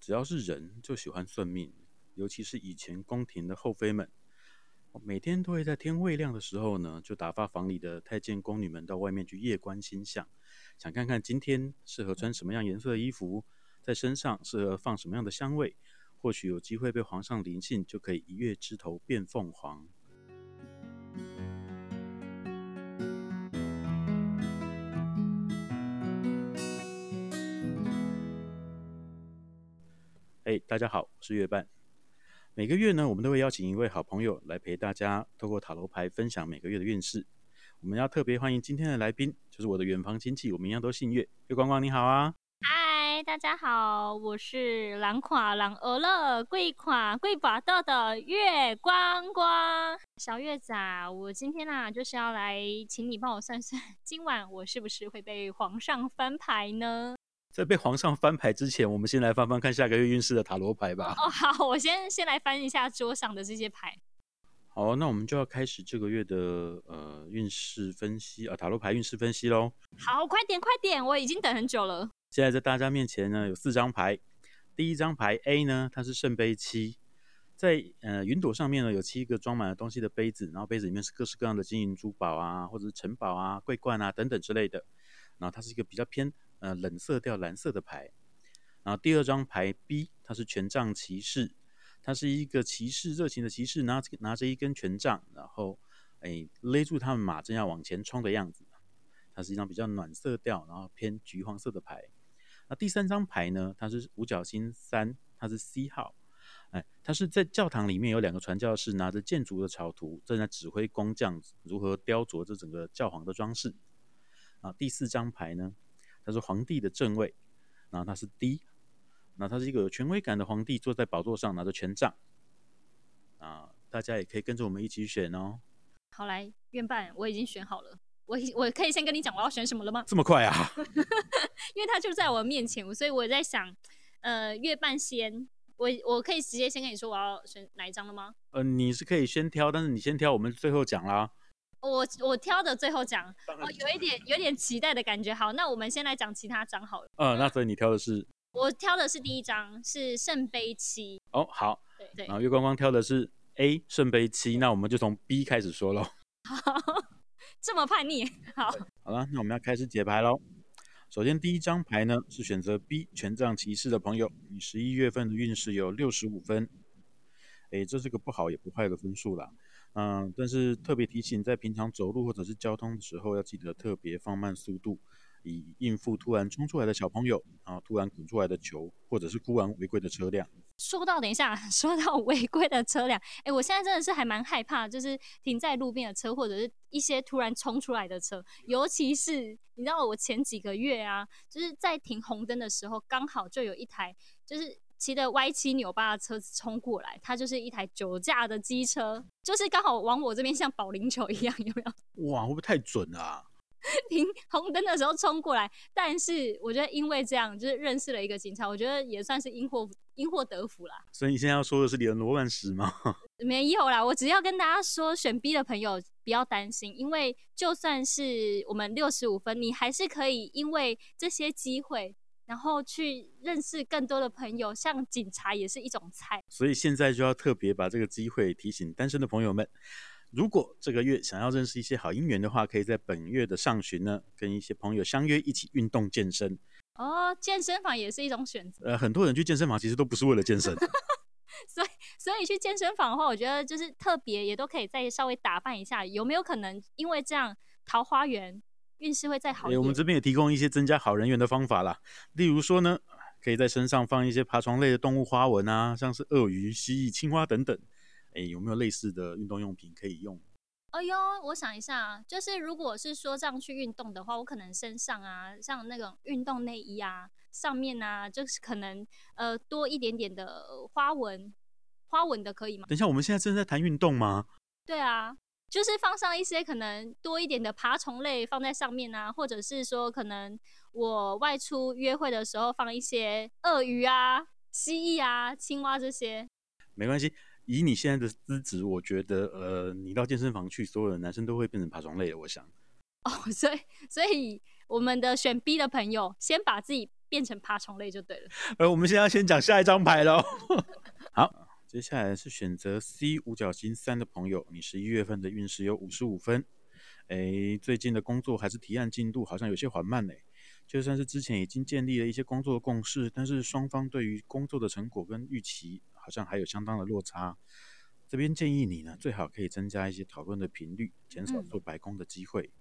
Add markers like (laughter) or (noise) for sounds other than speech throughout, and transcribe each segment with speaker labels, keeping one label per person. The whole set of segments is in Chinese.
Speaker 1: 只要是人就喜欢算命，尤其是以前宫廷的后妃们，每天都会在天未亮的时候呢，就打发房里的太监宫女们到外面去夜观星象，想看看今天适合穿什么样颜色的衣服，在身上适合放什么样的香味，或许有机会被皇上临幸，就可以一跃枝头变凤凰。哎大家好，我是月半。每个月呢，我们都会邀请一位好朋友来陪大家，透过塔罗牌分享每个月的运势。我们要特别欢迎今天的来宾，就是我的远房亲戚，我们一样都姓月。月光光你好啊！
Speaker 2: 嗨，大家好，我是狼垮狼俄乐贵垮贵把豆的月光光。小月仔啊，我今天啊就是要来请你帮我算算，今晚我是不是会被皇上翻牌呢？
Speaker 1: 在被皇上翻牌之前，我们先来翻翻看下个月运势的塔罗牌吧。
Speaker 2: 哦，好，我先先来翻一下桌上的这些牌。
Speaker 1: 好，那我们就要开始这个月的呃运势分析啊，塔罗牌运势分析喽。
Speaker 2: 好，快点快点，我已经等很久了。
Speaker 1: 现在在大家面前呢有四张牌，第一张牌 A 呢，它是圣杯七，在呃云朵上面呢有七个装满了东西的杯子，然后杯子里面是各式各样的金银珠宝啊，或者是城堡啊、桂冠啊等等之类的。然后它是一个比较偏。呃，冷色调蓝色的牌，然后第二张牌 B，它是权杖骑士，它是一个骑士，热情的骑士，拿着拿着一根权杖，然后哎勒住他们马，正要往前冲的样子。它是一张比较暖色调，然后偏橘黄色的牌。那第三张牌呢，它是五角星三，它是 C 号，哎，它是在教堂里面有两个传教士拿着建筑的草图，正在指挥工匠如何雕琢这整个教皇的装饰。啊，第四张牌呢？他是皇帝的正位，然后他是 D，那他是一个有权威感的皇帝，坐在宝座上拿着权杖。啊，大家也可以跟着我们一起选哦。
Speaker 2: 好，来，院办，我已经选好了。我我可以先跟你讲我要选什么了吗？
Speaker 1: 这么快啊？(laughs)
Speaker 2: 因为他就在我面前，所以我在想，呃，月半仙，我我可以直接先跟你说我要选哪一张了吗？
Speaker 1: 呃，你是可以先挑，但是你先挑，我们最后讲啦。
Speaker 2: 我我挑的最后讲，哦，有一点有点期待的感觉。好，那我们先来讲其他章好了。
Speaker 1: 嗯，那所以你挑的是？
Speaker 2: 我挑的是第一张，是圣杯七。
Speaker 1: 哦，好。
Speaker 2: 对对。
Speaker 1: 然后月光光挑的是 A 圣杯七，那我们就从 B 开始说喽。(laughs)
Speaker 2: 好，这么叛逆。好。
Speaker 1: 好了，那我们要开始解牌喽。首先第一张牌呢是选择 B 权杖骑士的朋友，你十一月份的运势有六十五分。哎，这是个不好也不坏的分数啦。嗯，但是特别提醒，在平常走路或者是交通的时候，要记得特别放慢速度，以应付突然冲出来的小朋友，然后突然滚出来的球，或者是突然违规的车辆。
Speaker 2: 说到，等一下，(laughs) 说到违规的车辆，哎，我现在真的是还蛮害怕，就是停在路边的车，或者是一些突然冲出来的车，尤其是你知道，我前几个月啊，就是在停红灯的时候，刚好就有一台，就是。骑的歪七扭八的车子冲过来，它就是一台酒驾的机车，就是刚好往我这边像保龄球一样，有没有？(laughs)
Speaker 1: 哇，会不会太准了啊？(laughs)
Speaker 2: 停红灯的时候冲过来，但是我觉得因为这样，就是认识了一个警察，我觉得也算是因祸因祸得福啦。
Speaker 1: 所以你现在要说的是你的罗曼史吗？(laughs)
Speaker 2: 没有啦，我只要跟大家说，选 B 的朋友不要担心，因为就算是我们六十五分，你还是可以因为这些机会。然后去认识更多的朋友，像警察也是一种菜。
Speaker 1: 所以现在就要特别把这个机会提醒单身的朋友们，如果这个月想要认识一些好姻缘的话，可以在本月的上旬呢，跟一些朋友相约一起运动健身。
Speaker 2: 哦，健身房也是一种选择。
Speaker 1: 呃，很多人去健身房其实都不是为了健身。(laughs)
Speaker 2: 所以，所以去健身房的话，我觉得就是特别也都可以再稍微打扮一下，有没有可能因为这样桃花源？运势会再好一点。欸，我
Speaker 1: 们这边也提供一些增加好人缘的方法啦。例如说呢，可以在身上放一些爬虫类的动物花纹啊，像是鳄鱼、蜥蜴、青蛙等等。哎，有没有类似的运动用品可以用？
Speaker 2: 哎呦，我想一下，就是如果是说这样去运动的话，我可能身上啊，像那种运动内衣啊，上面啊，就是可能呃多一点点的花纹，花纹的可以吗？
Speaker 1: 等一下，我们现在正在谈运动吗？
Speaker 2: 对啊。就是放上一些可能多一点的爬虫类放在上面啊，或者是说可能我外出约会的时候放一些鳄鱼啊、蜥蜴啊、青蛙这些。
Speaker 1: 没关系，以你现在的资质，我觉得呃，你到健身房去，所有的男生都会变成爬虫类的。我想。
Speaker 2: 哦，(laughs) 所以所以我们的选 B 的朋友，先把自己变成爬虫类就对了。
Speaker 1: 而 (laughs) 我们现在要先讲下一张牌喽。(laughs) 好，接下来是选择 C 五角星三的朋友，你十一月份的运势有五十五分。哎，最近的工作还是提案进度好像有些缓慢呢。就算是之前已经建立了一些工作的共识，但是双方对于工作的成果跟预期好像还有相当的落差。这边建议你呢，最好可以增加一些讨论的频率，减少做白工的机会。嗯、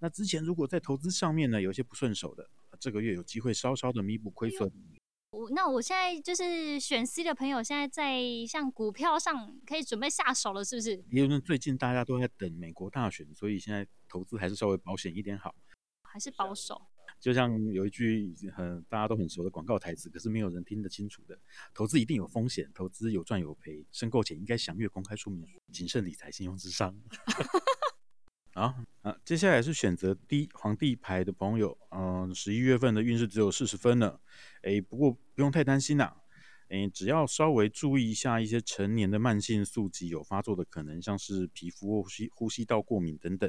Speaker 1: 那之前如果在投资上面呢，有些不顺手的，这个月有机会稍稍的弥补亏损。
Speaker 2: 我那我现在就是选 C 的朋友，现在在像股票上可以准备下手了，是不是？
Speaker 1: 因为最近大家都在等美国大选，所以现在投资还是稍微保险一点好。
Speaker 2: 还是保守。
Speaker 1: 就像有一句很大家都很熟的广告台词，可是没有人听得清楚的：投资一定有风险，投资有赚有赔，申购前应该详阅公开说明书，谨慎理财，信用至上。(laughs) 好啊，接下来是选择 D 皇帝牌的朋友，嗯，十一月份的运势只有四十分了，诶，不过不用太担心啦，诶，只要稍微注意一下一些成年的慢性宿疾有发作的可能，像是皮肤呼吸呼吸道过敏等等。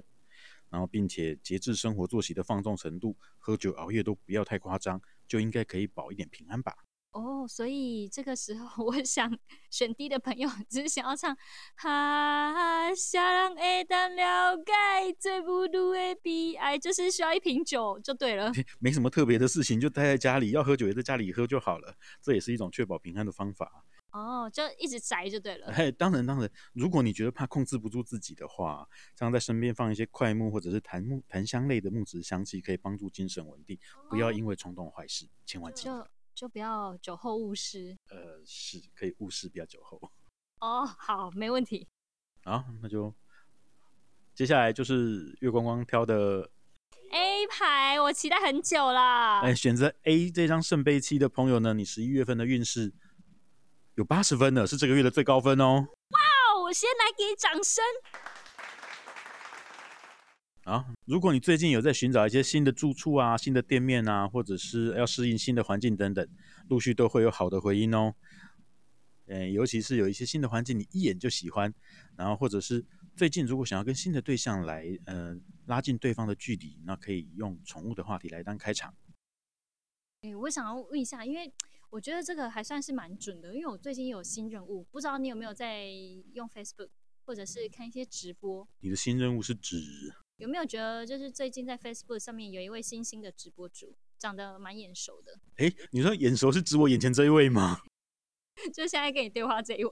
Speaker 1: 然后，并且节制生活作息的放纵程度，喝酒熬夜都不要太夸张，就应该可以保一点平安吧。
Speaker 2: 哦，所以这个时候，(laughs) 我想选 D 的朋友只是想要唱哈，下让爱当了解最不独的悲哀，就是需要一瓶酒就对了。
Speaker 1: 没什么特别的事情，就待在家里，要喝酒也在家里喝就好了。这也是一种确保平安的方法。
Speaker 2: 哦，就一直宅就对了。
Speaker 1: 嘿，当然当然，如果你觉得怕控制不住自己的话，像在身边放一些快木或者是檀木檀香类的木质香气，可以帮助精神稳定。哦、不要因为冲动坏事，千万记得。
Speaker 2: 就就不要酒后误事。
Speaker 1: 呃，是可以误事，不要酒后。(laughs)
Speaker 2: 哦，好，没问题。
Speaker 1: 好，那就接下来就是月光光挑的
Speaker 2: A 牌，我期待很久了。
Speaker 1: 哎，选择 A 这张圣杯七的朋友呢，你十一月份的运势。有八十分的，是这个月的最高分哦！
Speaker 2: 哇，我先来给掌声。
Speaker 1: 好，如果你最近有在寻找一些新的住处啊、新的店面啊，或者是要适应新的环境等等，陆续都会有好的回音哦。嗯，尤其是有一些新的环境，你一眼就喜欢，然后或者是最近如果想要跟新的对象来，嗯、呃，拉近对方的距离，那可以用宠物的话题来当开场。
Speaker 2: 哎，我想要问一下，因为。我觉得这个还算是蛮准的，因为我最近有新任务，不知道你有没有在用 Facebook 或者是看一些直播？
Speaker 1: 你的新任务是指
Speaker 2: 有没有觉得就是最近在 Facebook 上面有一位新兴的直播主，长得蛮眼熟的？
Speaker 1: 哎，你说眼熟是指我眼前这一位吗？(laughs)
Speaker 2: 就现在跟你对话这一位，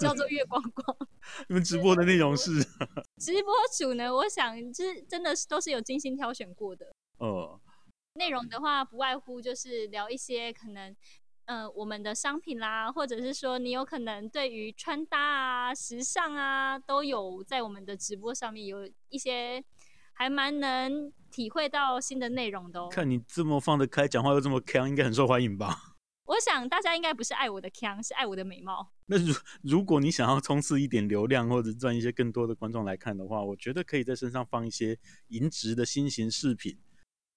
Speaker 2: 叫做月光光。(laughs)
Speaker 1: 你们直播的内容是？
Speaker 2: 直播主呢？我想就是真的是都是有精心挑选过的。
Speaker 1: 哦。
Speaker 2: 内容的话，不外乎就是聊一些可能。嗯、呃，我们的商品啦，或者是说你有可能对于穿搭啊、时尚啊，都有在我们的直播上面有一些还蛮能体会到新的内容的哦。
Speaker 1: 看你这么放得开，讲话又这么腔，应该很受欢迎吧？(laughs)
Speaker 2: 我想大家应该不是爱我的腔，是爱我的美貌。(laughs)
Speaker 1: 那如如果你想要冲刺一点流量，或者赚一些更多的观众来看的话，我觉得可以在身上放一些银质的新型饰品。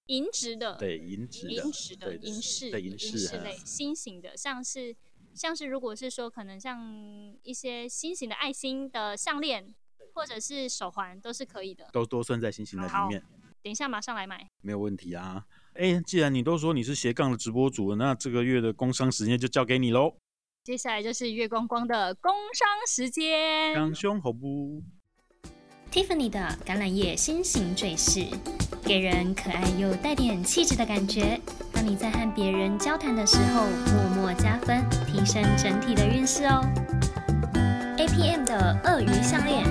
Speaker 2: 银质的，
Speaker 1: 对银质的，
Speaker 2: 银质的银饰，银饰类新型的，像是像是如果是说可能像一些新型的爱心的项链或者是手环都是可以的，
Speaker 1: 都都算在星星的里面。
Speaker 2: 等一下马上来买，
Speaker 1: 没有问题啊。哎，既然你都说你是斜杠的直播主，那这个月的工商时间就交给你喽。
Speaker 2: 接下来就是月光光的工商时间，
Speaker 1: 刚胸好不
Speaker 3: ？Tiffany 的橄榄叶心形坠饰，给人可爱又带点气质的感觉，让你在和别人交谈的时候默默加分，提升整体的运势哦。APM 的鳄鱼项链，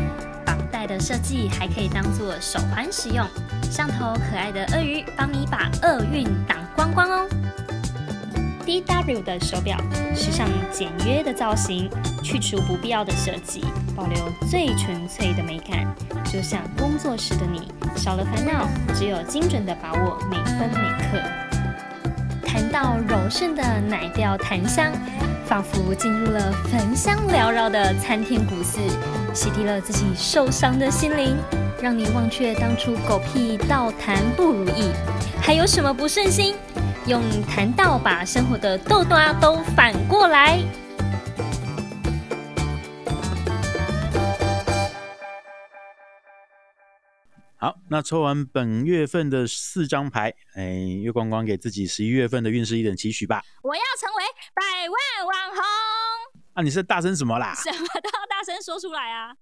Speaker 3: 带的设计还可以当做手环使用，上头可爱的鳄鱼帮你把厄运挡光光哦。DW 的手表，时尚简约的造型，去除不必要的设计，保留最纯粹的美感。就像工作时的你，少了烦恼，只有精准的把握每分每刻。谈到柔顺的奶调檀香，仿佛进入了焚香缭绕的参天古寺，洗涤了自己受伤的心灵，让你忘却当初狗屁道谈不如意。还有什么不顺心？用谈道把生活的豆豆啊都反过来。
Speaker 1: 好，那抽完本月份的四张牌，哎，月光光给自己十一月份的运势一点期许吧。
Speaker 2: 我要成为百万网红。
Speaker 1: 啊，你是大声什么啦？
Speaker 2: 什么都要大声说出来啊！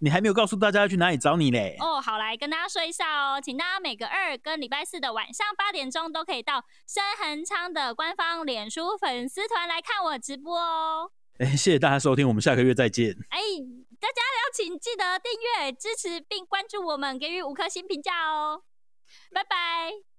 Speaker 1: 你还没有告诉大家要去哪里找你嘞？
Speaker 2: 哦，好，来跟大家说一下哦，请大家每个二跟礼拜四的晚上八点钟都可以到深恒昌的官方脸书粉丝团来看我直播哦。
Speaker 1: 哎，谢谢大家收听，我们下个月再见。
Speaker 2: 哎，大家要请记得订阅、支持并关注我们，给予五颗星评价哦。拜拜。